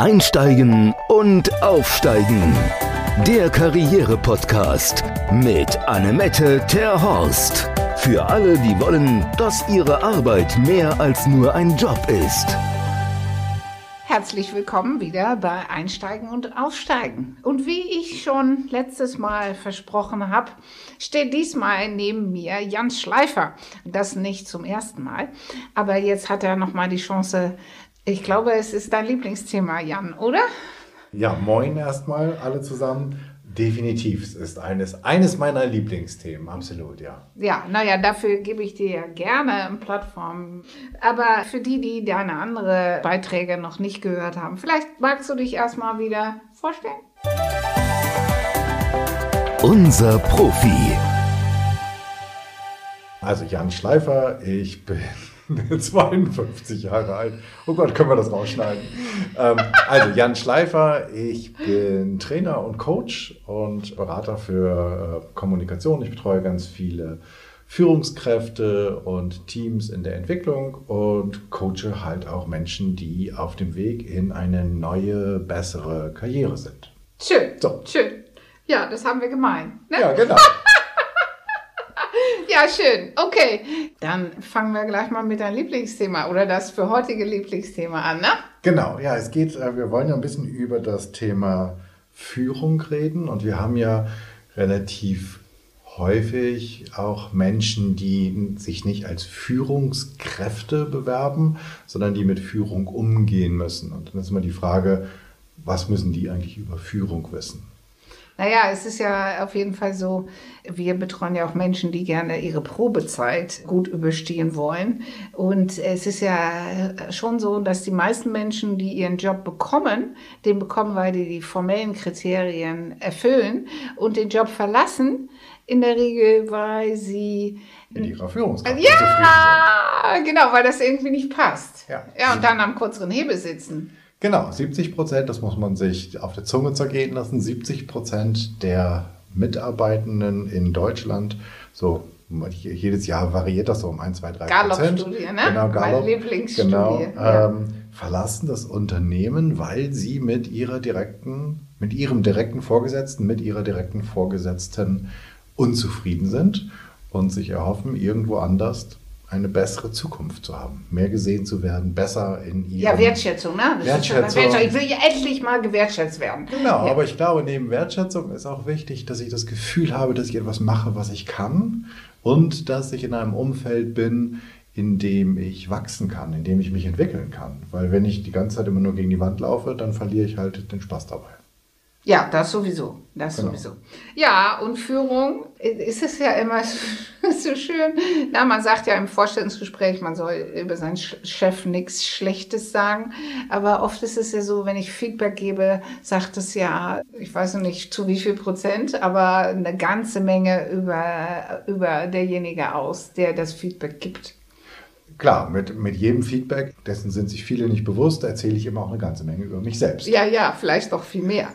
Einsteigen und Aufsteigen. Der Karriere-Podcast mit Annemette Terhorst. Für alle, die wollen, dass ihre Arbeit mehr als nur ein Job ist. Herzlich willkommen wieder bei Einsteigen und Aufsteigen. Und wie ich schon letztes Mal versprochen habe, steht diesmal neben mir Jan Schleifer. Das nicht zum ersten Mal, aber jetzt hat er noch mal die Chance. Ich glaube, es ist dein Lieblingsthema, Jan, oder? Ja, moin erstmal alle zusammen. Definitiv, es ist eines, eines meiner Lieblingsthemen, absolut, ja. Ja, naja, dafür gebe ich dir ja gerne eine Plattform. Aber für die, die deine andere Beiträge noch nicht gehört haben, vielleicht magst du dich erstmal wieder vorstellen? Unser Profi. Also Jan Schleifer, ich bin 52 Jahre alt. Oh Gott, können wir das rausschneiden? ähm, also Jan Schleifer, ich bin Trainer und Coach und Berater für äh, Kommunikation. Ich betreue ganz viele Führungskräfte und Teams in der Entwicklung und coache halt auch Menschen, die auf dem Weg in eine neue, bessere Karriere sind. Schön. So. Schön. Ja, das haben wir gemeint. Ne? Ja, genau. Ja, schön. Okay. Dann fangen wir gleich mal mit deinem Lieblingsthema oder das für heutige Lieblingsthema an, ne? Genau, ja, es geht, äh, wir wollen ja ein bisschen über das Thema Führung reden und wir haben ja relativ häufig auch Menschen, die sich nicht als Führungskräfte bewerben, sondern die mit Führung umgehen müssen. Und dann ist immer die Frage, was müssen die eigentlich über Führung wissen? Naja, es ist ja auf jeden Fall so, wir betreuen ja auch Menschen, die gerne ihre Probezeit gut überstehen wollen. Und es ist ja schon so, dass die meisten Menschen, die ihren Job bekommen, den bekommen, weil die die formellen Kriterien erfüllen und den Job verlassen, in der Regel, weil sie in ihrer Führungskraft ja, genau, weil das irgendwie nicht passt. Ja, ja und dann am kürzeren Hebel sitzen. Genau, 70 Prozent, das muss man sich auf der Zunge zergehen lassen. 70 Prozent der Mitarbeitenden in Deutschland, so jedes Jahr variiert das so um 1, 2, 3 Prozent. Studie, ne? Genau, Gallup, Meine Lieblingsstudie. Genau, ähm, verlassen das Unternehmen, weil sie mit ihrer direkten, mit ihrem direkten Vorgesetzten, mit ihrer direkten Vorgesetzten unzufrieden sind und sich erhoffen, irgendwo anders eine bessere Zukunft zu haben, mehr gesehen zu werden, besser in ihrem... Ja, Wertschätzung, ne? Das Wertschätzung. Ich will ja endlich mal gewertschätzt werden. Genau, ja. aber ich glaube, neben Wertschätzung ist auch wichtig, dass ich das Gefühl habe, dass ich etwas mache, was ich kann und dass ich in einem Umfeld bin, in dem ich wachsen kann, in dem ich mich entwickeln kann. Weil wenn ich die ganze Zeit immer nur gegen die Wand laufe, dann verliere ich halt den Spaß dabei. Ja, das sowieso. Das genau. sowieso. Ja, und Führung ist es ja immer so schön. Na, man sagt ja im Vorstellungsgespräch, man soll über seinen Chef nichts Schlechtes sagen. Aber oft ist es ja so, wenn ich Feedback gebe, sagt es ja, ich weiß noch nicht zu wie viel Prozent, aber eine ganze Menge über, über derjenige aus, der das Feedback gibt. Klar, mit, mit jedem Feedback, dessen sind sich viele nicht bewusst, erzähle ich immer auch eine ganze Menge über mich selbst. Ja, ja, vielleicht doch viel mehr.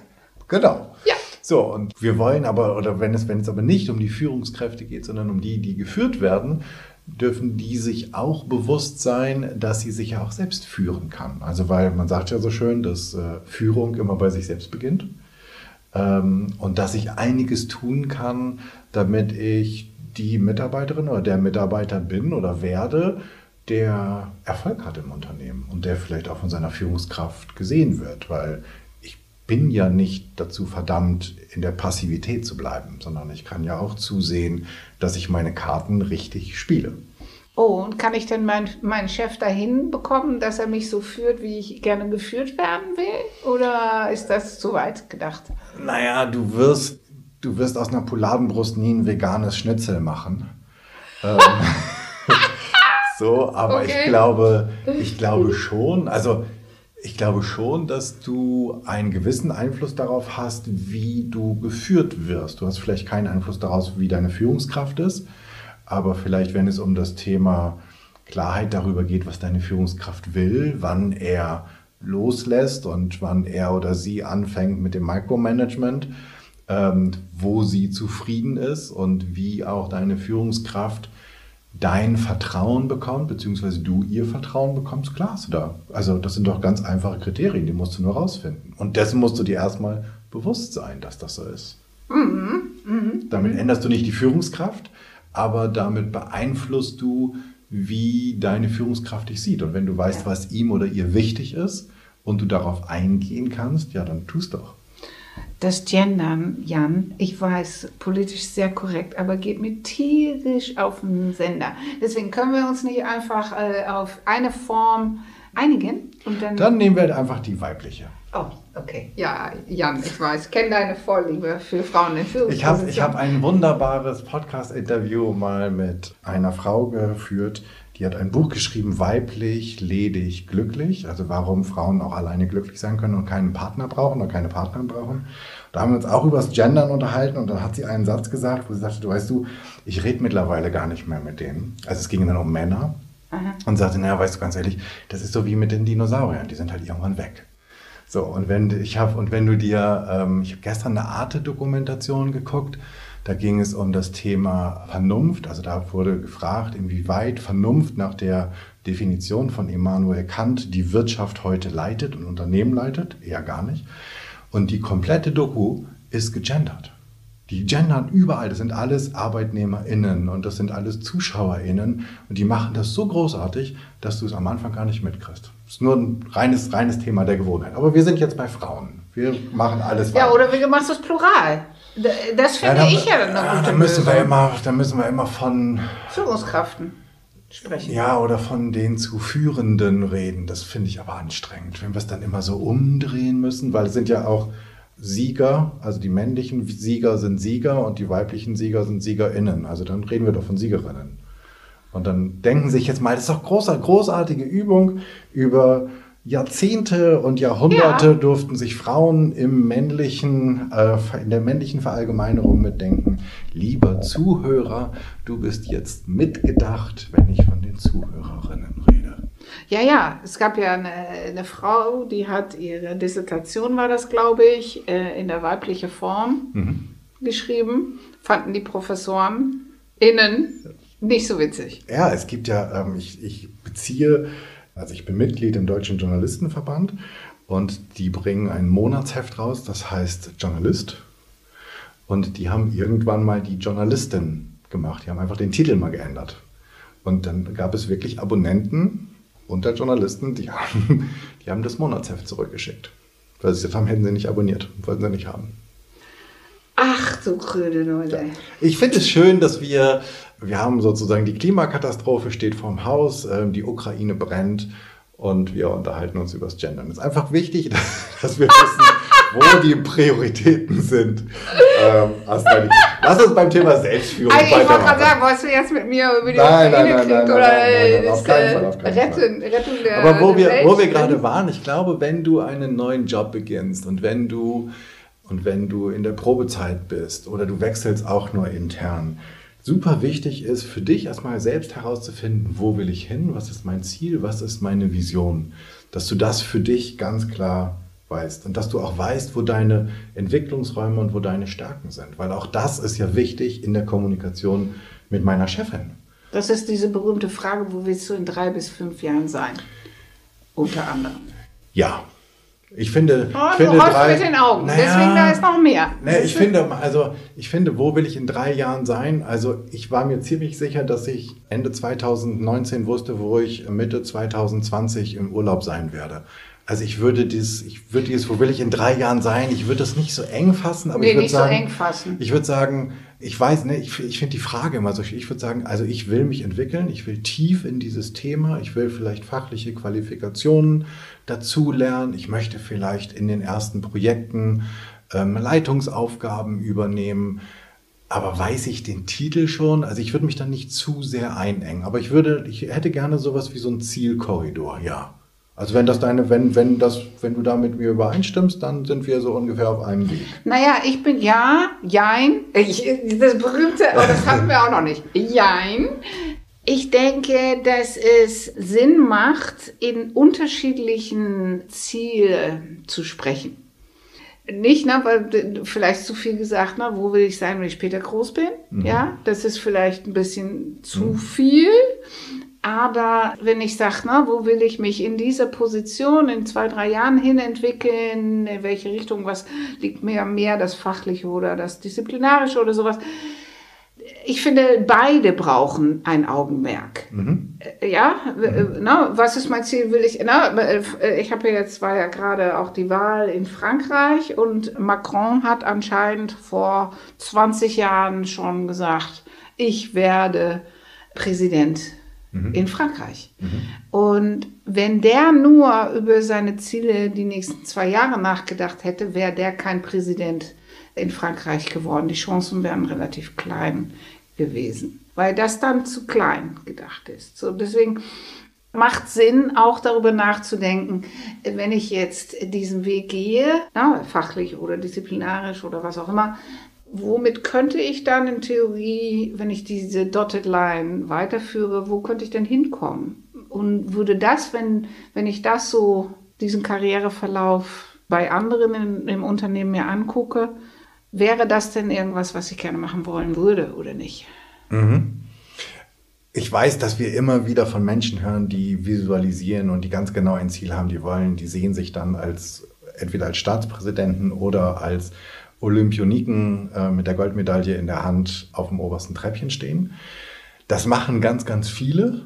Genau. Ja. So, und wir wollen aber, oder wenn es, wenn es aber nicht um die Führungskräfte geht, sondern um die, die geführt werden, dürfen die sich auch bewusst sein, dass sie sich ja auch selbst führen kann. Also weil man sagt ja so schön, dass äh, Führung immer bei sich selbst beginnt ähm, und dass ich einiges tun kann, damit ich die Mitarbeiterin oder der Mitarbeiter bin oder werde, der Erfolg hat im Unternehmen und der vielleicht auch von seiner Führungskraft gesehen wird, weil bin ja nicht dazu verdammt, in der Passivität zu bleiben, sondern ich kann ja auch zusehen, dass ich meine Karten richtig spiele. Oh, und kann ich denn meinen mein Chef dahin bekommen, dass er mich so führt, wie ich gerne geführt werden will? Oder ist das zu weit gedacht? Naja, du wirst, du wirst aus einer Pouladenbrust nie ein veganes Schnitzel machen. ähm, so, aber okay. ich glaube, ich glaube schon, also ich glaube schon, dass du einen gewissen Einfluss darauf hast, wie du geführt wirst. Du hast vielleicht keinen Einfluss darauf, wie deine Führungskraft ist, aber vielleicht, wenn es um das Thema Klarheit darüber geht, was deine Führungskraft will, wann er loslässt und wann er oder sie anfängt mit dem Micromanagement, ähm, wo sie zufrieden ist und wie auch deine Führungskraft dein Vertrauen bekommt, beziehungsweise du ihr Vertrauen bekommst, klar hast du da. Also das sind doch ganz einfache Kriterien, die musst du nur rausfinden. Und dessen musst du dir erstmal bewusst sein, dass das so ist. Mhm, mh, damit mh. änderst du nicht die Führungskraft, aber damit beeinflusst du, wie deine Führungskraft dich sieht. Und wenn du weißt, ja. was ihm oder ihr wichtig ist und du darauf eingehen kannst, ja, dann tust doch. Das Gendern, Jan, ich weiß, politisch sehr korrekt, aber geht mir tierisch auf den Sender. Deswegen können wir uns nicht einfach äh, auf eine Form einigen und dann. Dann nehmen wir einfach die weibliche. Oh, okay. Ja, Jan, ich weiß, kenne deine Vorliebe für Frauen in Führungspositionen. Ich habe ich hab ein wunderbares Podcast-Interview mal mit einer Frau geführt, die hat ein Buch geschrieben, Weiblich, ledig, glücklich. Also warum Frauen auch alleine glücklich sein können und keinen Partner brauchen oder keine Partnerin brauchen. Da haben wir uns auch über das Gendern unterhalten und dann hat sie einen Satz gesagt, wo sie sagte, du weißt du, ich rede mittlerweile gar nicht mehr mit denen. Also es ging dann um Männer. Aha. Und sagte, naja, weißt du ganz ehrlich, das ist so wie mit den Dinosauriern, die sind halt irgendwann weg. So, und wenn ich habe, und wenn du dir, ähm, ich habe gestern eine Arte-Dokumentation geguckt, da ging es um das Thema Vernunft. Also da wurde gefragt, inwieweit Vernunft nach der Definition von Immanuel Kant die Wirtschaft heute leitet und Unternehmen leitet. Eher gar nicht. Und die komplette Doku ist gegendert. Die gendern überall. Das sind alles ArbeitnehmerInnen und das sind alles ZuschauerInnen. Und die machen das so großartig, dass du es am Anfang gar nicht mitkriegst. Das ist nur ein reines, reines Thema der Gewohnheit. Aber wir sind jetzt bei Frauen. Wir machen alles weiter. Ja, oder wir machen es plural. Das finde ja, ich ja eine ja, gute da müssen wir immer, Da müssen wir immer von Führungskraften sprechen. Ja, oder von den zu Führenden reden. Das finde ich aber anstrengend, wenn wir es dann immer so umdrehen müssen, weil es sind ja auch Sieger, also die männlichen Sieger sind Sieger und die weiblichen Sieger sind SiegerInnen. Also dann reden wir doch von Siegerinnen. Und dann denken sich jetzt mal, das ist doch große, großartige Übung über Jahrzehnte und Jahrhunderte ja. durften sich Frauen im männlichen, äh, in der männlichen Verallgemeinerung mitdenken. Lieber Zuhörer, du bist jetzt mitgedacht, wenn ich von den Zuhörerinnen rede. Ja, ja, es gab ja eine, eine Frau, die hat ihre Dissertation, war das, glaube ich, äh, in der weiblichen Form mhm. geschrieben. Fanden die Professoren innen nicht so witzig. Ja, es gibt ja, ähm, ich, ich beziehe also ich bin Mitglied im Deutschen Journalistenverband und die bringen ein Monatsheft raus, das heißt Journalist. Und die haben irgendwann mal die Journalistin gemacht. Die haben einfach den Titel mal geändert. Und dann gab es wirklich Abonnenten unter Journalisten, die haben, die haben das Monatsheft zurückgeschickt. Weil sie gesagt haben, hätten sie nicht abonniert, wollten sie nicht haben. Ach du grüne Leute. Ja. Ich finde es schön, dass wir wir haben sozusagen die Klimakatastrophe steht vorm Haus, ähm, die Ukraine brennt und wir unterhalten uns über das Gendern. Es ist einfach wichtig, dass wir wissen, wo die Prioritäten sind. Ähm, lass uns beim Thema Selbstführung also, Ich wollte gerade sagen, wolltest du jetzt mit mir über die nein, Ukraine nein, nein, oder nein, auf keinen Fall, auf keinen retten, Fall. retten der Aber wo wir, wo wir gerade waren, ich glaube, wenn du einen neuen Job beginnst und wenn du und wenn du in der Probezeit bist oder du wechselst auch nur intern, super wichtig ist, für dich erstmal selbst herauszufinden, wo will ich hin, was ist mein Ziel, was ist meine Vision. Dass du das für dich ganz klar weißt und dass du auch weißt, wo deine Entwicklungsräume und wo deine Stärken sind. Weil auch das ist ja wichtig in der Kommunikation mit meiner Chefin. Das ist diese berühmte Frage, wo willst du in drei bis fünf Jahren sein? Unter anderem. Ja, ich finde, oh, ich finde du drei, mit den Augen, naja, deswegen da ist noch mehr. Naja, ich finde, also ich finde, wo will ich in drei Jahren sein? Also ich war mir ziemlich sicher, dass ich Ende 2019 wusste, wo ich Mitte 2020 im Urlaub sein werde. Also ich würde dieses, ich würde dieses, wo will ich in drei Jahren sein? Ich würde das nicht so eng fassen, aber nee, ich würde sagen, so eng fassen. ich würde sagen, ich weiß, ne, ich, ich finde die Frage immer so, ich würde sagen, also ich will mich entwickeln, ich will tief in dieses Thema, ich will vielleicht fachliche Qualifikationen dazulernen, ich möchte vielleicht in den ersten Projekten ähm, Leitungsaufgaben übernehmen. Aber weiß ich den Titel schon? Also ich würde mich dann nicht zu sehr einengen. Aber ich würde, ich hätte gerne sowas wie so ein Zielkorridor, ja. Also wenn das deine, wenn, wenn das, wenn du da mit mir übereinstimmst, dann sind wir so ungefähr auf einem Weg. Naja, ich bin ja, jein. Ich, das berühmte, oh, das hatten wir auch noch nicht. Jein. Ich denke, dass es Sinn macht, in unterschiedlichen Zielen zu sprechen. Nicht, ne, weil vielleicht zu viel gesagt, ne, wo will ich sein, wenn ich später groß bin? Mhm. Ja, das ist vielleicht ein bisschen zu mhm. viel. Aber wenn ich sage, ne, wo will ich mich in dieser Position in zwei, drei Jahren hin entwickeln, in welche Richtung, was liegt mir mehr, das Fachliche oder das Disziplinarische oder sowas, ich finde, beide brauchen ein Augenmerk. Mhm. Äh, ja, mhm. na, was ist mein Ziel? Will ich, na, äh, ich habe ja jetzt, war ja gerade auch die Wahl in Frankreich und Macron hat anscheinend vor 20 Jahren schon gesagt, ich werde Präsident mhm. in Frankreich. Mhm. Und wenn der nur über seine Ziele die nächsten zwei Jahre nachgedacht hätte, wäre der kein Präsident in Frankreich geworden. Die Chancen wären relativ klein gewesen, weil das dann zu klein gedacht ist. So deswegen macht Sinn, auch darüber nachzudenken, wenn ich jetzt diesen Weg gehe, na, fachlich oder disziplinarisch oder was auch immer, womit könnte ich dann in Theorie, wenn ich diese Dotted Line weiterführe, wo könnte ich denn hinkommen? Und würde das, wenn, wenn ich das so, diesen Karriereverlauf bei anderen in, im Unternehmen mir angucke, Wäre das denn irgendwas, was ich gerne machen wollen würde oder nicht? Mhm. Ich weiß, dass wir immer wieder von Menschen hören, die visualisieren und die ganz genau ein Ziel haben, die wollen, die sehen sich dann als entweder als Staatspräsidenten oder als Olympioniken äh, mit der Goldmedaille in der Hand auf dem obersten Treppchen stehen. Das machen ganz, ganz viele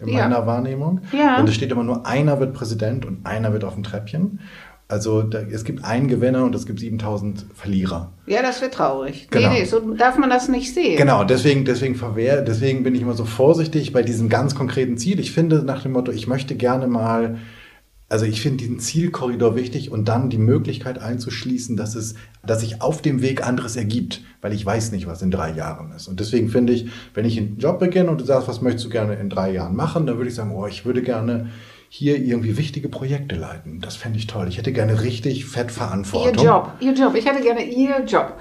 in ja. meiner Wahrnehmung. Ja. Und es steht immer nur, einer wird Präsident und einer wird auf dem Treppchen. Also da, es gibt einen Gewinner und es gibt 7000 Verlierer. Ja, das wird traurig. Genau. Nee, nee, so darf man das nicht sehen. Genau, deswegen, deswegen, verwehr, deswegen bin ich immer so vorsichtig bei diesem ganz konkreten Ziel. Ich finde nach dem Motto, ich möchte gerne mal, also ich finde diesen Zielkorridor wichtig und dann die Möglichkeit einzuschließen, dass es, dass sich auf dem Weg anderes ergibt, weil ich weiß nicht, was in drei Jahren ist. Und deswegen finde ich, wenn ich einen Job beginne und du sagst, was möchtest du gerne in drei Jahren machen, dann würde ich sagen, oh, ich würde gerne hier irgendwie wichtige Projekte leiten. Das fände ich toll. Ich hätte gerne richtig fett Verantwortung. Ihr Job, Ihr Job. Ich hätte gerne Ihr Job.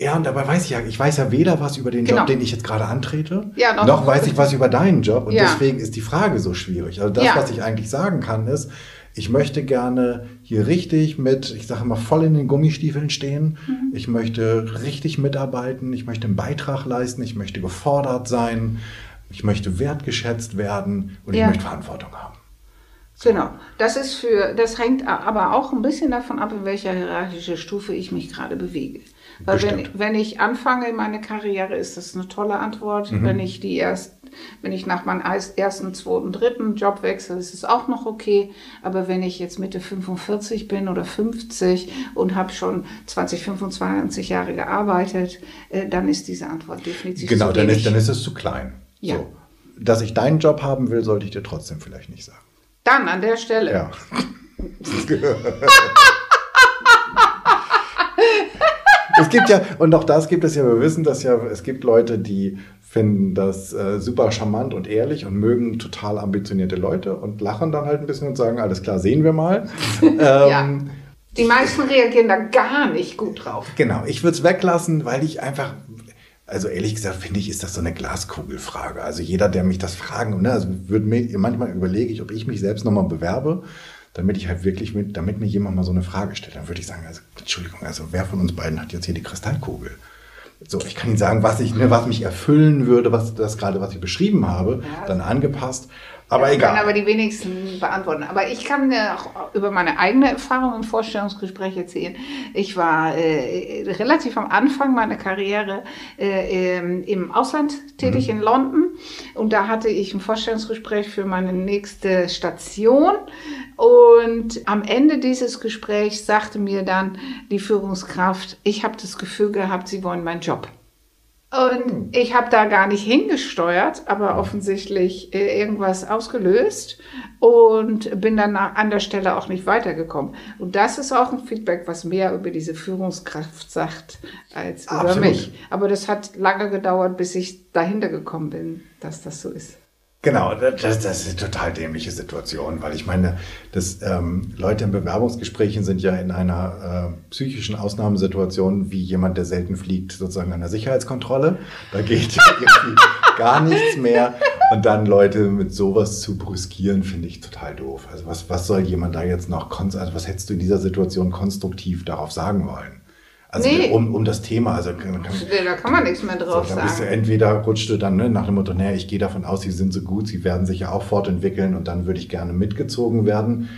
Ja, und dabei weiß ich ja, ich weiß ja weder was über den genau. Job, den ich jetzt gerade antrete, ja, noch, noch weiß ich was über deinen Job. Und ja. deswegen ist die Frage so schwierig. Also das, ja. was ich eigentlich sagen kann, ist, ich möchte gerne hier richtig mit, ich sage mal, voll in den Gummistiefeln stehen. Mhm. Ich möchte richtig mitarbeiten. Ich möchte einen Beitrag leisten. Ich möchte gefordert sein. Ich möchte wertgeschätzt werden und ich möchte Verantwortung haben. Genau, das ist für, das hängt aber auch ein bisschen davon ab, in welcher hierarchische Stufe ich mich gerade bewege. Weil wenn, wenn ich anfange in meine Karriere, ist das eine tolle Antwort. Mhm. Wenn ich die erst, wenn ich nach meinem ersten, zweiten, dritten Job wechsle, ist es auch noch okay. Aber wenn ich jetzt Mitte 45 bin oder 50 und habe schon 20, 25 Jahre gearbeitet, äh, dann ist diese Antwort definitiv Genau, dann ist, dann ist es zu klein. Ja. So. Dass ich deinen Job haben will, sollte ich dir trotzdem vielleicht nicht sagen. Dann an der Stelle. Ja. es gibt ja, und auch das gibt es ja, wir wissen das ja, es gibt Leute, die finden das äh, super charmant und ehrlich und mögen total ambitionierte Leute und lachen dann halt ein bisschen und sagen, alles klar, sehen wir mal. ähm, ja. Die meisten reagieren da gar nicht gut drauf. Genau, ich würde es weglassen, weil ich einfach also ehrlich gesagt finde ich, ist das so eine Glaskugelfrage. Also jeder, der mich das fragen, ne, also würde mir, manchmal überlege ich, ob ich mich selbst nochmal bewerbe, damit ich halt wirklich mit, damit mir jemand mal so eine Frage stellt. Dann würde ich sagen, also Entschuldigung, also wer von uns beiden hat jetzt hier die Kristallkugel? So, ich kann Ihnen sagen, was ich, ne, was mich erfüllen würde, was das gerade, was ich beschrieben habe, ja. dann angepasst. Aber das egal. Kann aber die wenigsten beantworten. Aber ich kann auch über meine eigene Erfahrung im Vorstellungsgespräch erzählen. Ich war äh, relativ am Anfang meiner Karriere äh, im Ausland tätig mhm. in London und da hatte ich ein Vorstellungsgespräch für meine nächste Station und am Ende dieses Gesprächs sagte mir dann die Führungskraft, ich habe das Gefühl gehabt, Sie wollen meinen Job. Und hm. ich habe da gar nicht hingesteuert, aber offensichtlich äh, irgendwas ausgelöst und bin dann an der Stelle auch nicht weitergekommen. Und das ist auch ein Feedback, was mehr über diese Führungskraft sagt als Absolut. über mich. Aber das hat lange gedauert, bis ich dahinter gekommen bin, dass das so ist. Genau, das, das ist eine total dämliche Situation, weil ich meine, dass ähm, Leute in Bewerbungsgesprächen sind ja in einer äh, psychischen Ausnahmesituation wie jemand, der selten fliegt, sozusagen an der Sicherheitskontrolle. Da geht irgendwie gar nichts mehr. Und dann Leute mit sowas zu brüskieren, finde ich total doof. Also was, was soll jemand da jetzt noch, also was hättest du in dieser Situation konstruktiv darauf sagen wollen? Also Nee. um, um das Thema, also kann, Da kann man nichts mehr drauf so, dann bist du sagen. entweder rutscht du dann ne, nach dem Motto, naja, ich gehe davon aus, sie sind so gut, sie werden sich ja auch fortentwickeln und dann würde ich gerne mitgezogen werden.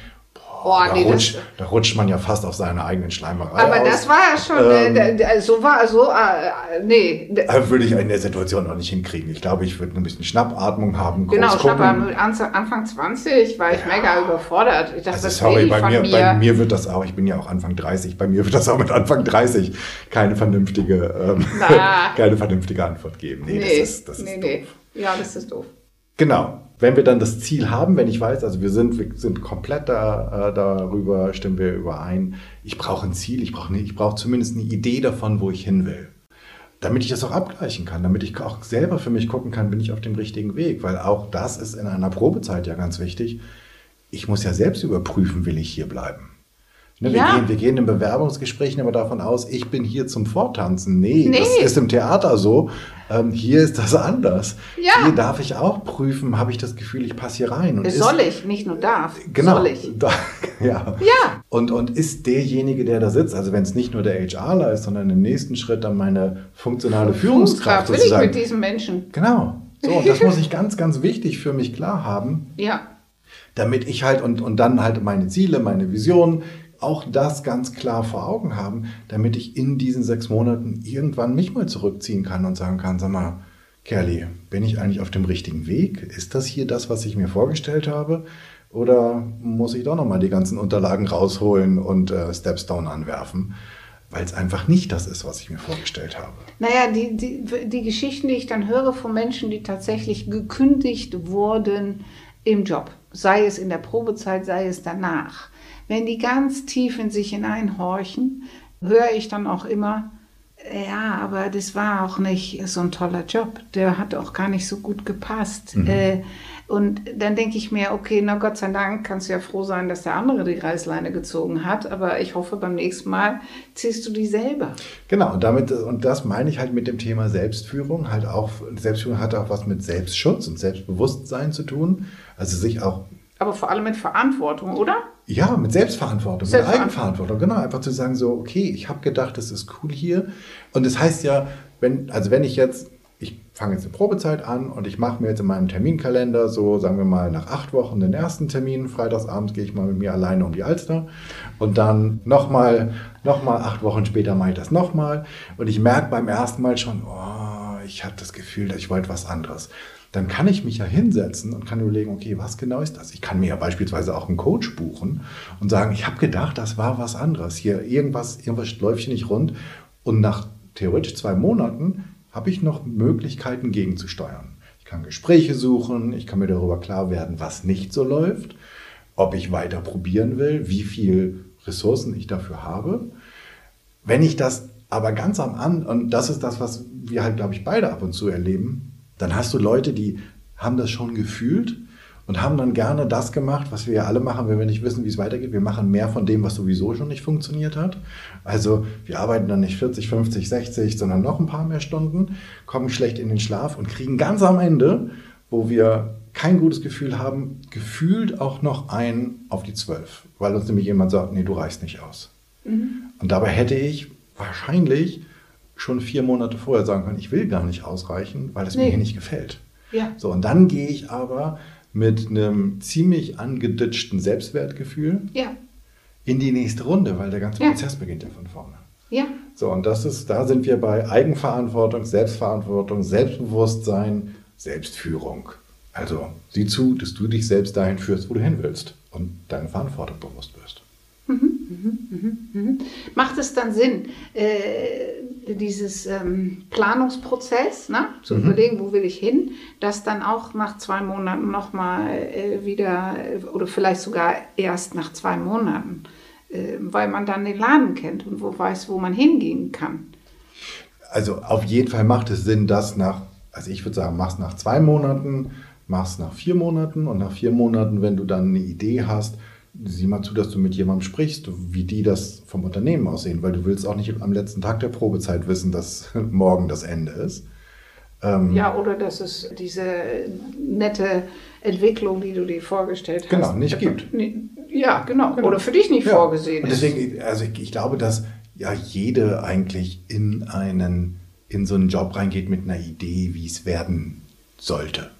Boah, da, nee, rutscht, da rutscht man ja fast auf seine eigenen Schleimerei aber aus. das war ja schon, Ähm, äh, da- da- so war, so, äh, nee. d- Äh, würde ich in der Situation noch nicht hinkriegen. Ich glaube, ich würde ein bisschen Schnappatmung haben, Genau, mit Anza- Anfang 20 war ich mega überfordert. Ich dachte, Also sorry, bei mir, mir? bei mir wird das auch, ich bin ja auch Anfang 30, bei mir wird das auch mit Anfang 30 keine vernünftige, ähm, keine vernünftige Antwort geben. Nee, nee, das ist, das ist nee, doof. nee. Ja, das ist doof. Genau. Wenn wir dann das Ziel haben, wenn ich weiß, also wir sind, wir sind komplett da, äh, darüber, stimmen wir überein, ich brauche ein Ziel, ich brauche, eine, ich brauche zumindest eine Idee davon, wo ich hin will. Damit ich das auch abgleichen kann, damit ich auch selber für mich gucken kann, bin ich auf dem richtigen Weg. Weil auch das ist in einer Probezeit ja ganz wichtig. Ich muss ja selbst überprüfen, will ich hier bleiben. Ne, wir, Ja. gehen, wir gehen in Bewerbungsgesprächen immer davon aus, ich bin hier zum Vortanzen. Nee, Nee. das ist im Theater so. Ähm, hier ist das anders. Ja. Hier darf ich auch prüfen, habe ich das Gefühl, ich passe hier rein. Und ist- Soll ich, nicht nur darf. Genau. Soll ich. Da, ja. Ja. Und, und ist derjenige, der da sitzt, also wenn es nicht nur der HRler ist, sondern im nächsten Schritt dann meine funktionale Führungskraft will ich mit diesen Menschen. Genau. So, und das muss ich ganz, ganz wichtig für mich klar haben, Ja. damit ich halt und, und dann halt meine Ziele, meine Visionen, auch das ganz klar vor Augen haben, damit ich in diesen sechs Monaten irgendwann mich mal zurückziehen kann und sagen kann, sag mal, Kerli, bin ich eigentlich auf dem richtigen Weg? Ist das hier das, was ich mir vorgestellt habe? Oder muss ich doch nochmal die ganzen Unterlagen rausholen und äh, Stepstone anwerfen? Weil es einfach nicht das ist, was ich mir vorgestellt habe. Naja, die, die, die Geschichten, die ich dann höre von Menschen, die tatsächlich gekündigt wurden im Job, sei es in der Probezeit, sei es danach, wenn die ganz tief in sich hineinhorchen, höre ich dann auch immer, ja, aber das war auch nicht so ein toller Job. Der hat auch gar nicht so gut gepasst. Äh, und dann denke ich mir, okay, na Gott sei Dank kannst du ja froh sein, dass der andere die Reißleine gezogen hat. Aber ich hoffe, beim nächsten Mal ziehst du die selber. Genau, und damit, und das meine ich halt mit dem Thema Selbstführung, halt auch, Selbstführung hat auch was mit Selbstschutz und Selbstbewusstsein zu tun. Also sich auch, Aber vor allem mit Verantwortung, oder? Ja, mit Selbstverantwortung, mit Selbstverantwortung. Eigenverantwortung, genau, einfach zu sagen so, okay, ich habe gedacht, das ist cool hier. Und das heißt ja, wenn, also wenn ich jetzt, ich fange jetzt eine Probezeit an und ich mache mir jetzt in meinem Terminkalender so, sagen wir mal, nach acht Wochen den ersten Termin, freitagsabends gehe ich mal mit mir alleine um die Alster und dann nochmal, nochmal acht Wochen später mache ich das nochmal und ich merke beim ersten Mal schon, oh, ich hatte das Gefühl, ich wollte was anderes. Dann kann ich mich ja hinsetzen und kann überlegen, okay, was genau ist das? Ich kann mir ja beispielsweise auch einen Coach buchen und sagen, ich habe gedacht, das war was anderes. Hier irgendwas, irgendwas läuft hier nicht rund. Und nach theoretisch zwei Monaten habe ich noch Möglichkeiten gegenzusteuern. Ich kann Gespräche suchen, ich kann mir darüber klar werden, was nicht so läuft, ob ich weiter probieren will, wie viel Ressourcen ich dafür habe. Wenn ich das aber ganz am An, und das ist das, was wir halt, glaube ich, beide ab und zu erleben, dann hast du Leute, die haben das schon gefühlt und haben dann gerne das gemacht, was wir ja alle machen, wenn wir nicht wissen, wie es weitergeht. Wir machen mehr von dem, was sowieso schon nicht funktioniert hat. Also wir arbeiten dann nicht 40, 50, 60, sondern noch ein paar mehr Stunden, kommen schlecht in den Schlaf und kriegen ganz am Ende, wo wir kein gutes Gefühl haben, gefühlt auch noch ein auf die zwölf, weil uns nämlich jemand sagt, nee, du reichst nicht aus. Und dabei hätte ich wahrscheinlich schon vier Monate vorher sagen können, ich will gar nicht ausreichen, weil es mir Nee. hier nicht gefällt. Ja. So, und dann gehe ich aber mit einem ziemlich angeditschten Selbstwertgefühl Ja. in die nächste Runde, weil der ganze Ja. Prozess beginnt ja von vorne. Ja. So, und das ist, da sind wir bei Eigenverantwortung, Selbstverantwortung, Selbstbewusstsein, Selbstführung. Also sieh zu, dass du dich selbst dahin führst, wo du hin willst und deine Verantwortung bewusst wirst. Macht es dann Sinn, äh, dieses ähm, Planungsprozess, ne, zu Mhm. überlegen, wo will ich hin, das dann auch nach zwei Monaten nochmal äh, wieder oder vielleicht sogar erst nach zwei Monaten, äh, weil man dann den Laden kennt und wo weiß, wo man hingehen kann. Also auf jeden Fall macht es Sinn, das nach, also ich würde sagen, mach's nach zwei Monaten, mach's nach vier Monaten und nach vier Monaten, wenn du dann eine Idee hast, sieh mal zu, dass du mit jemandem sprichst, wie die das vom Unternehmen aussehen, weil du willst auch nicht am letzten Tag der Probezeit wissen, dass morgen das Ende ist. Ähm, ja, oder dass es diese nette Entwicklung, die du dir vorgestellt hast. Genau, nicht gibt. Ja, genau. genau. Oder für dich nicht ja. vorgesehen Und deswegen, ist. also ich, ich glaube, dass ja jede eigentlich in einen, in so einen Job reingeht mit einer Idee, wie es werden sollte.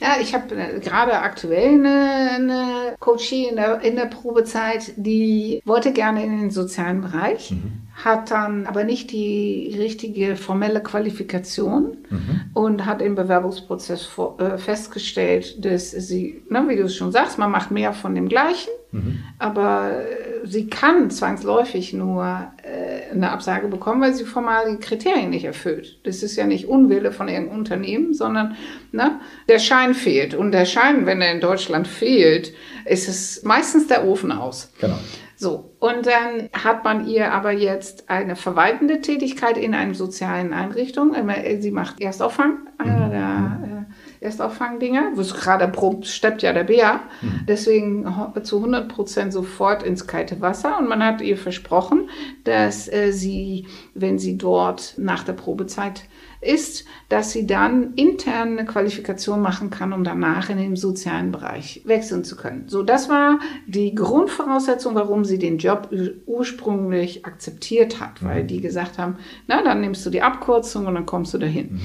Ja, ich habe äh, gerade aktuell eine, eine Coachie in der, in der Probezeit, die wollte gerne in den sozialen Bereich, mhm. Hat dann aber nicht die richtige formelle Qualifikation mhm. und hat im Bewerbungsprozess vor, äh, festgestellt, dass sie, ne, wie du es schon sagst, man macht mehr von dem Gleichen, mhm. aber äh, sie kann zwangsläufig nur äh, eine Absage bekommen, weil sie formal die Kriterien nicht erfüllt. Das ist ja nicht Unwille von irgendeinem Unternehmen, sondern ne, der Schein fehlt. Und der Schein, wenn er in Deutschland fehlt, ist es meistens der Ofen aus. Genau. So, und dann hat man ihr aber jetzt eine verwaltende Tätigkeit in einer sozialen Einrichtung. Sie macht Erstauffang, einer mhm. der Erstauffangdinger. Gerade prompt steppt ja der Bär. Mhm. Deswegen zu 100 Prozent sofort ins kalte Wasser. Und man hat ihr versprochen, dass äh, sie, wenn sie dort nach der Probezeit ist, dass sie dann intern eine Qualifikation machen kann, um danach in den sozialen Bereich wechseln zu können. So, das war die Grundvoraussetzung, warum sie den Job ursprünglich akzeptiert hat, weil mhm. die gesagt haben, na, dann nimmst du die Abkürzung und dann kommst du dahin. Mhm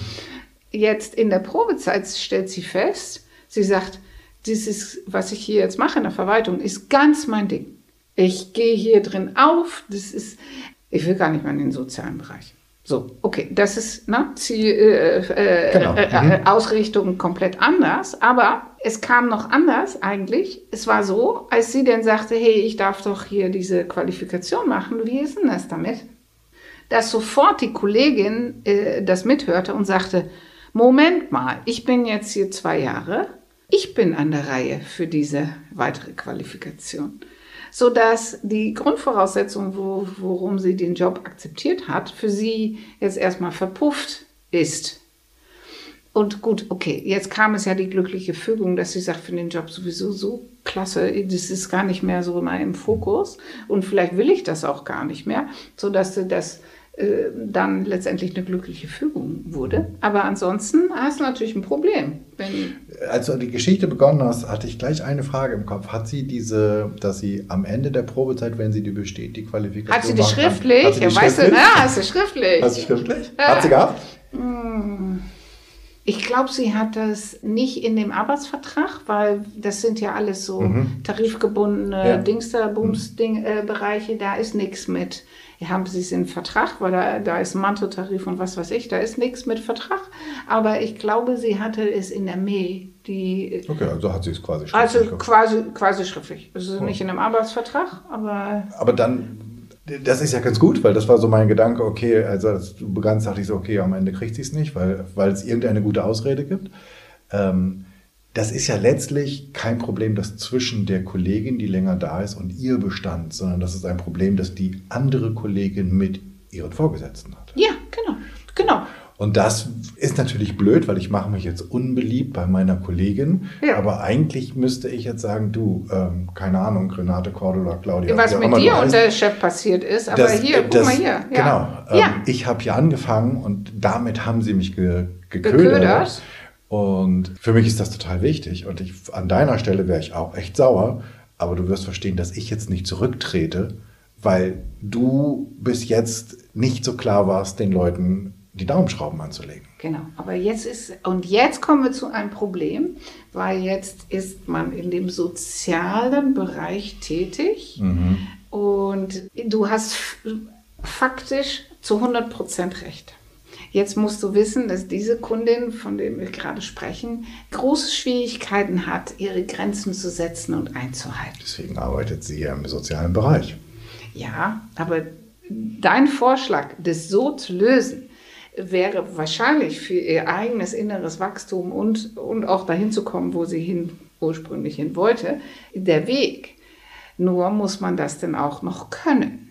jetzt in der Probezeit stellt sie fest, sie sagt, dieses, was ich hier jetzt mache in der Verwaltung, ist ganz mein Ding. Ich gehe hier drin auf, das ist, ich will gar nicht mehr in den sozialen Bereich. So, okay, das ist ne, Ziel, äh, äh, genau. äh, äh mhm. Ausrichtung komplett anders, aber es kam noch anders eigentlich. Es war so, als sie dann sagte, hey, ich darf doch hier diese Qualifikation machen, wie ist denn das damit? Dass sofort die Kollegin äh, das mithörte und sagte, Moment mal, ich bin jetzt hier zwei Jahre, ich bin an der Reihe für diese weitere Qualifikation. Sodass die Grundvoraussetzung, wo, worum sie den Job akzeptiert hat, für sie jetzt erstmal verpufft ist. Und gut, okay, jetzt kam es ja die glückliche Fügung, dass sie sagt, für den Job sowieso so klasse, das ist gar nicht mehr so immer im Fokus und vielleicht will ich das auch gar nicht mehr, sodass sie das äh, dann letztendlich eine glückliche Fügung wurde. Aber ansonsten hast du natürlich ein Problem. Als du die Geschichte begonnen hast, hatte ich gleich eine Frage im Kopf. Hat sie diese, dass sie am Ende der Probezeit, wenn sie die besteht, die Qualifikation Hat sie die schriftlich? Hat sie die ja, schriftlich? weißt du, ja, hast du schriftlich. Hast du schriftlich? Ja. Hat sie gehabt? Hm. Ich glaube, sie hat das nicht in dem Arbeitsvertrag, weil das sind ja alles so mhm. tarifgebundene ja. Dingsterbums-Bereiche, mhm. da ist nichts mit ja, haben Sie es in Vertrag, weil da, da ist Mantotarif und was weiß ich, da ist nichts mit Vertrag. Aber ich glaube, sie hatte es in der Mail. Die, okay, also hat sie es quasi schriftlich. Also quasi, quasi schriftlich. Es ist oh. nicht in einem Arbeitsvertrag, aber. Aber dann das ist ja ganz gut, weil das war so mein Gedanke, okay, also als du begannst, dachte ich so, okay, am Ende kriegt sie es nicht, weil, weil es irgendeine gute Ausrede gibt. Ähm, das ist ja letztlich kein Problem, das zwischen der Kollegin, die länger da ist, und ihr bestand, sondern das ist ein Problem, das die andere Kollegin mit ihren Vorgesetzten hat. Ja, genau, genau. Und das ist natürlich blöd, weil ich mache mich jetzt unbeliebt bei meiner Kollegin. Ja. Aber eigentlich müsste ich jetzt sagen, du, ähm, keine Ahnung, Renate Cordula, Claudia. Was mit dir und der Chef passiert ist, aber das, hier, guck das, mal hier. Ja. Genau. Ähm, ja. Ich habe hier angefangen und damit haben sie mich ge geködert. geködert. Und für mich ist das total wichtig. Und ich, an deiner Stelle wäre ich auch echt sauer. Aber du wirst verstehen, dass ich jetzt nicht zurücktrete, weil du bis jetzt nicht so klar warst, den Leuten die Daumenschrauben anzulegen. Genau, aber jetzt ist, und jetzt kommen wir zu einem Problem, weil jetzt ist man in dem sozialen Bereich tätig mhm. und du hast faktisch zu 100 Prozent recht. Jetzt musst du wissen, dass diese Kundin, von der wir gerade sprechen, große Schwierigkeiten hat, ihre Grenzen zu setzen und einzuhalten. Deswegen arbeitet sie ja im sozialen Bereich. Ja, aber dein Vorschlag, das so zu lösen, wäre wahrscheinlich für ihr eigenes inneres Wachstum und, und auch dahin zu kommen, wo sie hin ursprünglich hin wollte, der Weg. Nur muss man das dann auch noch können.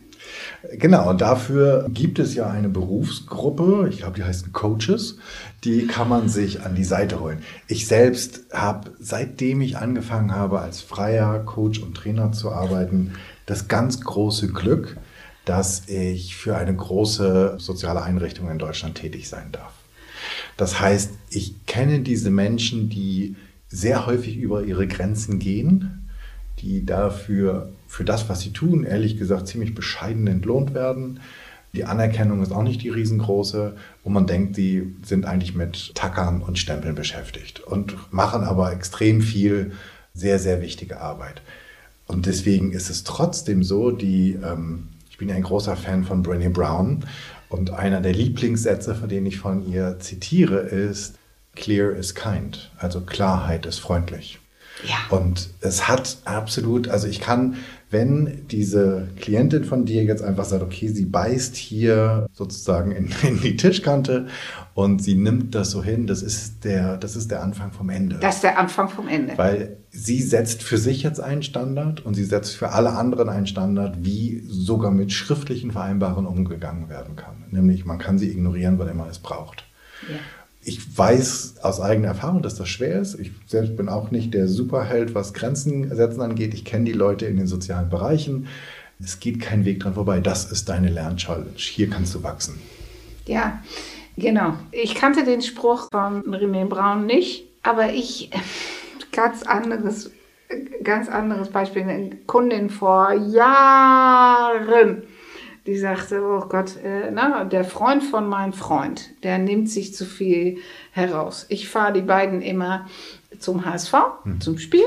Genau, und dafür gibt es ja eine Berufsgruppe, ich glaube, die heißen Coaches, die kann man sich an die Seite holen. Ich selbst habe, seitdem ich angefangen habe, als freier Coach und Trainer zu arbeiten, das ganz große Glück, dass ich für eine große soziale Einrichtung in Deutschland tätig sein darf. Das heißt, ich kenne diese Menschen, die sehr häufig über ihre Grenzen gehen, die dafür, für das, was sie tun, ehrlich gesagt ziemlich bescheiden entlohnt werden. Die Anerkennung ist auch nicht die riesengroße und man denkt, die sind eigentlich mit Tackern und Stempeln beschäftigt und machen aber extrem viel sehr, sehr wichtige Arbeit. Und deswegen ist es trotzdem so, die, ähm, ich bin ja ein großer Fan von Brené Brown und einer der Lieblingssätze, von denen ich von ihr zitiere, ist, Clear is kind, also Klarheit ist freundlich. Ja. Und es hat absolut, also ich kann, wenn diese Klientin von dir jetzt einfach sagt, okay, sie beißt hier sozusagen in, in, die Tischkante und sie nimmt das so hin, das ist der, das ist der Anfang vom Ende. Das ist der Anfang vom Ende. Weil sie setzt für sich jetzt einen Standard und sie setzt für alle anderen einen Standard, wie sogar mit schriftlichen Vereinbarungen umgegangen werden kann. Nämlich man kann sie ignorieren, wann immer es braucht. Ja ich weiß aus eigener Erfahrung, dass das schwer ist. Ich selbst bin auch nicht der Superheld, was Grenzen setzen angeht. Ich kenne die Leute in den sozialen Bereichen. Es geht kein Weg dran vorbei. Das ist deine Lernchallenge. Hier kannst du wachsen. Ja, genau. Ich kannte den Spruch von René Braun nicht, aber ich ganz anderes, ganz anderes Beispiel. Eine Kundin vor Jahren die sagte, oh Gott, äh, na, der Freund von meinem Freund, der nimmt sich zu viel heraus. Ich fahre die beiden immer zum HSV, hm. zum Spiel.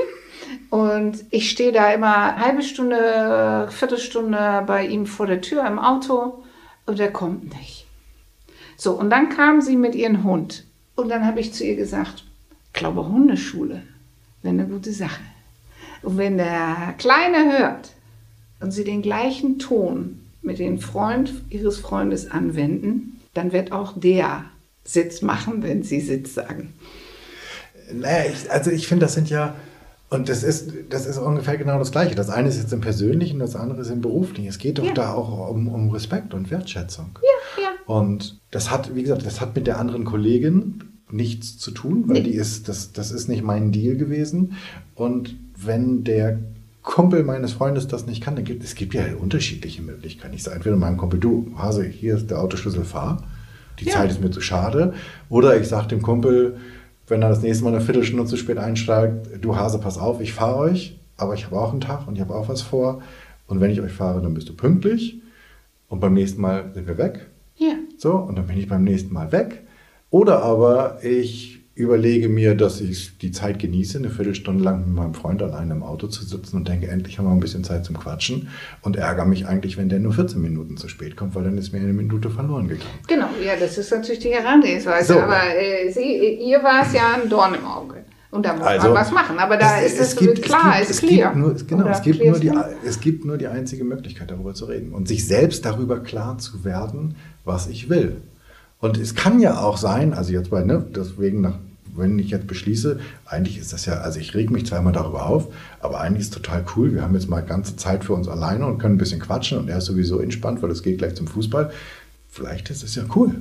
Und ich stehe da immer halbe Stunde, Viertelstunde bei ihm vor der Tür im Auto und er kommt nicht. So, und dann kam sie mit ihrem Hund. Und dann habe ich zu ihr gesagt, ich glaube, Hundeschule wäre eine gute Sache. Und wenn der Kleine hört und sie den gleichen Ton mit dem Freund ihres Freundes anwenden, dann wird auch der Sitz machen, wenn sie Sitz sagen. Naja, ich, also ich finde, das sind ja, und das ist, das ist ungefähr genau das Gleiche. Das eine ist jetzt im Persönlichen, das andere ist im Beruflichen. Es geht doch ja. da auch um, um Respekt und Wertschätzung. Ja, ja. Und das hat, wie gesagt, das hat mit der anderen Kollegin nichts zu tun, weil nee. die ist, das, das ist nicht mein Deal gewesen. Und wenn der Kumpel meines Freundes das nicht kann, dann gibt es gibt ja unterschiedliche Möglichkeiten. Ich sage entweder meinem Kumpel, du, Hase, hier ist der Autoschlüssel, fahr. Die ja. Zeit ist mir zu schade. Oder ich sage dem Kumpel, wenn er das nächste Mal eine Viertelstunde zu spät einsteigt, du Hase, pass auf, ich fahre euch, aber ich habe auch einen Tag und ich habe auch was vor. Und wenn ich euch fahre, dann bist du pünktlich. Und beim nächsten Mal sind wir weg. Ja. So, und dann bin ich beim nächsten Mal weg. Oder aber ich überlege mir, dass ich die Zeit genieße, eine Viertelstunde lang mit meinem Freund allein im Auto zu sitzen und denke, endlich haben wir ein bisschen Zeit zum Quatschen und ärgere mich eigentlich, wenn der nur 14 Minuten zu spät kommt, weil dann ist mir eine Minute verloren gegangen. Genau, ja, das ist natürlich die Herangehensweise. So. Aber äh, Sie, ihr war es ja ein Dorn im Auge. Und da muss also, man was machen. Aber da es, ist es, gibt, klar, es gibt, ist clear. Nur, genau, es gibt, nur die, es gibt nur die einzige Möglichkeit, darüber zu reden und sich selbst darüber klar zu werden, was ich will. Und es kann ja auch sein, also jetzt bei, ne, deswegen nach, wenn ich jetzt beschließe, eigentlich ist das ja, also ich reg mich zweimal darüber auf, aber eigentlich ist es total cool. Wir haben jetzt mal ganze Zeit für uns alleine und können ein bisschen quatschen und er ist sowieso entspannt, weil es geht gleich zum Fußball. Vielleicht ist es ja cool.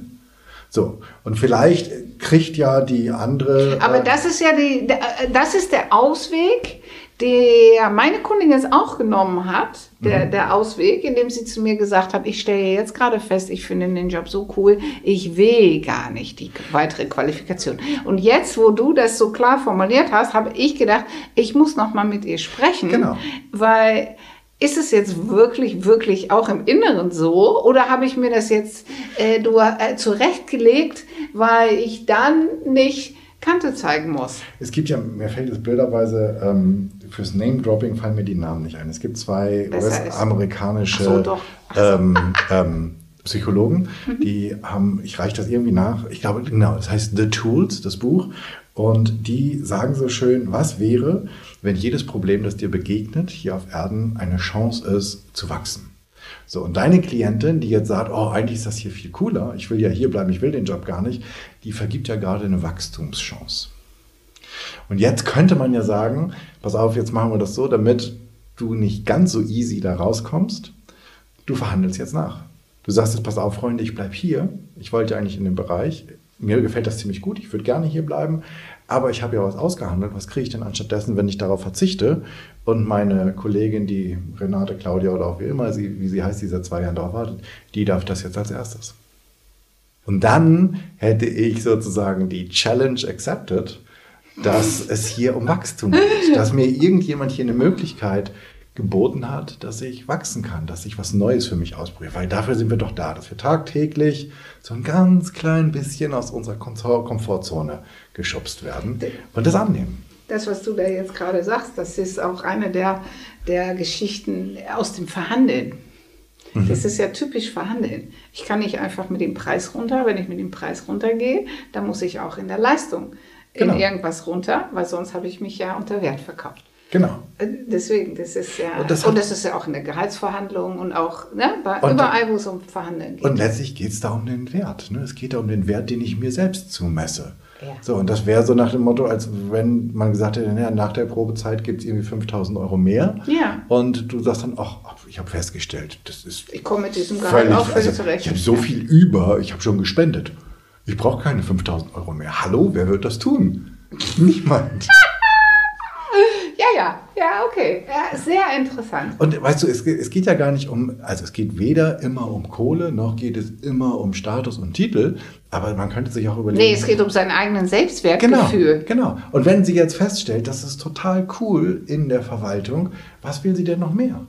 So, und vielleicht kriegt ja die andere. Aber äh, das ist ja die, das ist der Ausweg, der meine Kundin jetzt auch genommen hat, der, mhm. der Ausweg, indem sie zu mir gesagt hat, ich stelle jetzt gerade fest, ich finde den Job so cool, ich will gar nicht die weitere Qualifikation. Und jetzt, wo du das so klar formuliert hast, habe ich gedacht, ich muss noch mal mit ihr sprechen, genau. weil ist es jetzt wirklich, wirklich auch im Inneren so? Oder habe ich mir das jetzt äh, du, äh, zurechtgelegt, weil ich dann nicht Kante zeigen muss? Es gibt ja, mir fällt es blöderweise, ähm, fürs Name-Dropping fallen mir die Namen nicht ein. Es gibt zwei US-amerikanische so, ähm, ähm, Psychologen, mhm. die haben, ich reiche das irgendwie nach, ich glaube, genau, das heißt The Tools, das Buch. Und die sagen so schön, was wäre, wenn jedes Problem, das dir begegnet, hier auf Erden eine Chance ist, zu wachsen. So, und deine Klientin, die jetzt sagt, oh, eigentlich ist das hier viel cooler, ich will ja hier bleiben, ich will den Job gar nicht, die vergibt ja gerade eine Wachstumschance. Und jetzt könnte man ja sagen, pass auf, jetzt machen wir das so, damit du nicht ganz so easy da rauskommst, du verhandelst jetzt nach. Du sagst jetzt, pass auf, Freunde, ich bleibe hier. Ich wollte eigentlich in dem Bereich. Mir gefällt das ziemlich gut. Ich würde gerne hier bleiben. Aber ich habe ja was ausgehandelt. Was kriege ich denn anstattdessen, wenn ich darauf verzichte? Und meine Kollegin, die Renate, Claudia oder auch wie immer sie, wie sie heißt, die seit zwei Jahren darauf wartet, die darf das jetzt als erstes. Und dann hätte ich sozusagen die Challenge accepted, dass es hier um Wachstum geht, dass mir irgendjemand hier eine Möglichkeit geboten hat, dass ich wachsen kann, dass ich was Neues für mich ausprobiere. Weil dafür sind wir doch da, dass wir tagtäglich so ein ganz klein bisschen aus unserer Komfortzone geschubst werden und das annehmen. Das, was du da jetzt gerade sagst, das ist auch eine der, der Geschichten aus dem Verhandeln. Mhm. Das ist ja typisch Verhandeln. Ich kann nicht einfach mit dem Preis runter. Wenn ich mit dem Preis runtergehe, dann muss ich auch in der Leistung genau. in irgendwas runter, weil sonst habe ich mich ja unter Wert verkauft. Genau. Äh, deswegen, das ist ja, und das, und das ist ja auch in der Gehaltsverhandlung und auch ne, bei, und, überall, wo es um Verhandeln geht. Und letztlich geht es da um den Wert. Ne? Es geht da um den Wert, den ich mir selbst zumesse. Ja. So, und das wäre so nach dem Motto, als wenn man gesagt hätte, ja, nach der Probezeit gibt es irgendwie 5000 Euro mehr. Ja. Und du sagst dann, ach, ich habe festgestellt, das ist. Ich komme mit diesem Gehalt völlig, auch völlig also, zurecht. Ich habe so viel über, ich habe schon gespendet. Ich brauche keine 5000 Euro mehr. Hallo, wer wird das tun? Niemand. Ja, okay. Ja, sehr interessant. Und weißt du, es, es, geht ja gar nicht um, also es geht weder immer um Kohle, noch geht es immer um Status und Titel, aber man könnte sich auch überlegen. Nee, es geht um seinen eigenen Selbstwertgefühl. Genau, genau. Und wenn sie jetzt feststellt, das ist total cool in der Verwaltung, was will sie denn noch mehr?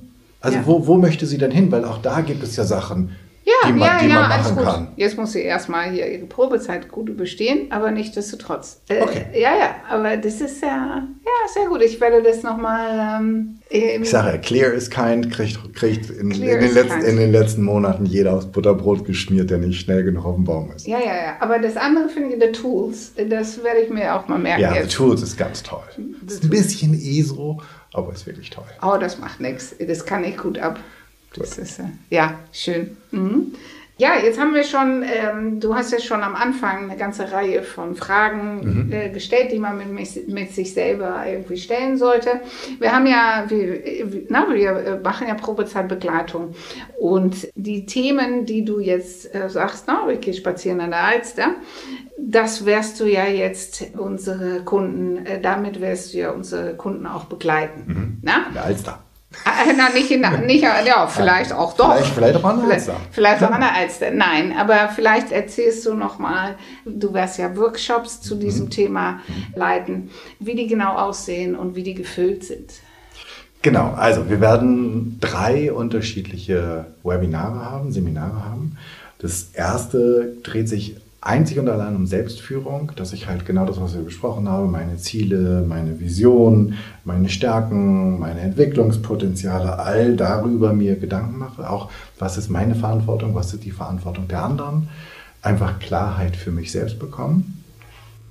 Also ja. wo, wo möchte sie denn hin? Weil auch da gibt es ja Sachen, ja, die man, ja, die ja, man machen kann. Jetzt muss sie erstmal hier ihre Probezeit gut überstehen, aber nichtsdestotrotz. Äh, okay. Ja, ja, aber das ist ja, ja sehr gut. Ich werde das nochmal. Ähm, ich sage, clear is kind kriegt, kriegt in, in, den letzten, in, den letzten, Monaten jeder aus Butterbrot geschmiert, der nicht schnell genug auf dem Baum ist. Ja, ja, ja. Aber das andere finde ich, die Tools, das werde ich mir auch mal merken. Ja, die Tools ist ganz toll. Das ist ein bisschen ESO, aber ist wirklich toll. Oh, das macht nichts. Das kann ich gut ab. Das ist, äh, ja, schön. Mhm. Ja, jetzt haben wir schon, ähm, du hast ja schon am Anfang eine ganze Reihe von Fragen mhm. äh, gestellt, die man mit, mit, sich selber irgendwie stellen sollte. Wir haben ja, wir, na, wir machen ja Probezeitbegleitung und die Themen, die du jetzt äh, sagst, na, wir gehen spazieren an der Alster, das wirst du ja jetzt unsere Kunden, äh, damit wirst du ja unsere Kunden auch begleiten. Mhm. Na? Der Alster. Äh, na, nicht, in, nicht, ja, vielleicht auch doch. Vielleicht, vielleicht auch an der Alster. Vielleicht, auch an der Alster. Nein, aber vielleicht erzählst du noch mal, du wirst ja Workshops zu diesem mhm. Thema leiten, wie die genau aussehen und wie die gefüllt sind. Genau, also wir werden drei unterschiedliche Webinare haben, Seminare haben. Das erste dreht sich einzig und allein um Selbstführung, dass ich halt genau das, was wir besprochen haben, meine Ziele, meine Vision, meine Stärken, meine Entwicklungspotenziale, all darüber mir Gedanken mache. Auch was ist meine Verantwortung, was ist die Verantwortung der anderen. Einfach Klarheit für mich selbst bekommen.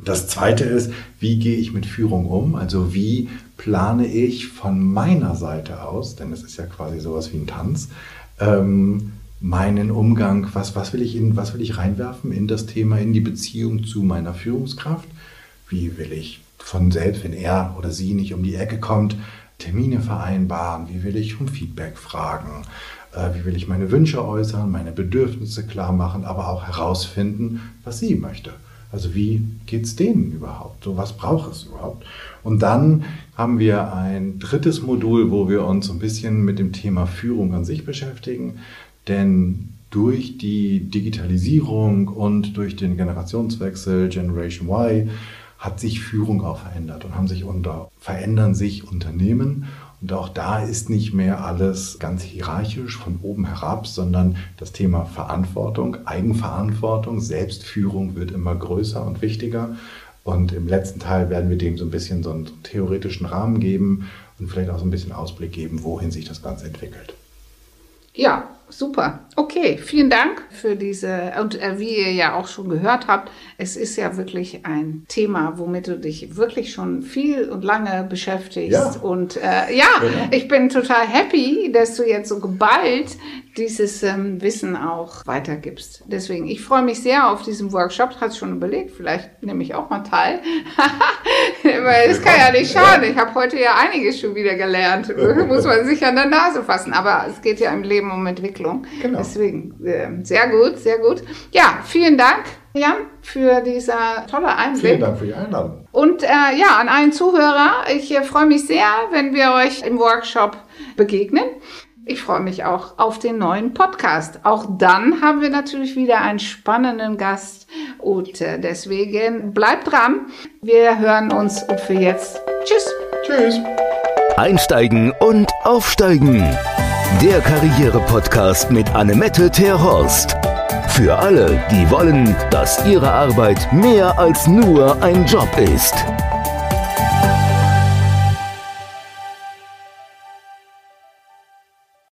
Das zweite ist, wie gehe ich mit Führung um? Also wie plane ich von meiner Seite aus, denn es ist ja quasi sowas wie ein Tanz, ähm, meinen Umgang, was, was, will ich in, was will ich reinwerfen in das Thema, in die Beziehung zu meiner Führungskraft? Wie will ich von selbst, wenn er oder sie nicht um die Ecke kommt, Termine vereinbaren? Wie will ich um Feedback fragen? Äh, wie will ich meine Wünsche äußern, meine Bedürfnisse klar machen, aber auch herausfinden, was sie möchte? Also wie geht es denen überhaupt? So was braucht es überhaupt? Und dann haben wir ein drittes Modul, wo wir uns ein bisschen mit dem Thema Führung an sich beschäftigen. Denn durch die Digitalisierung und durch den Generationswechsel Generation Y hat sich Führung auch verändert und haben sich unter, verändern sich Unternehmen. Und auch da ist nicht mehr alles ganz hierarchisch von oben herab, sondern das Thema Verantwortung, Eigenverantwortung, Selbstführung wird immer größer und wichtiger. Und im letzten Teil werden wir dem so ein bisschen so einen theoretischen Rahmen geben und vielleicht auch so ein bisschen Ausblick geben, wohin sich das Ganze entwickelt. Ja, super. Okay, vielen Dank für diese, und äh, wie ihr ja auch schon gehört habt, es ist ja wirklich ein Thema, womit du dich wirklich schon viel und lange beschäftigst. Ja. Und äh, ja, genau. ich bin total happy, dass du jetzt so geballt dieses ähm, Wissen auch weitergibst. Deswegen, ich freue mich sehr auf diesen Workshop. Hast schon überlegt, vielleicht nehme ich auch mal teil. Weil es kann ja nicht schaden. Ich habe heute ja einiges schon wieder gelernt. Muss man sich an der Nase fassen. Aber es geht ja im Leben um Entwicklung. Genau. Deswegen, äh, sehr gut, sehr gut. Ja, vielen Dank. Jan, für dieser tolle Einblick. Vielen Dank für die Einladung. Und äh, ja, an allen Zuhörer, ich äh, freue mich sehr, wenn wir euch im Workshop begegnen. Ich freue mich auch auf den neuen Podcast. Auch dann haben wir natürlich wieder einen spannenden Gast und deswegen bleibt dran. Wir hören uns und für jetzt tschüss. Tschüss. Einsteigen und aufsteigen. Der Karriere-Podcast mit Annemette Terhorst. Für alle, die wollen, dass ihre Arbeit mehr als nur ein Job ist.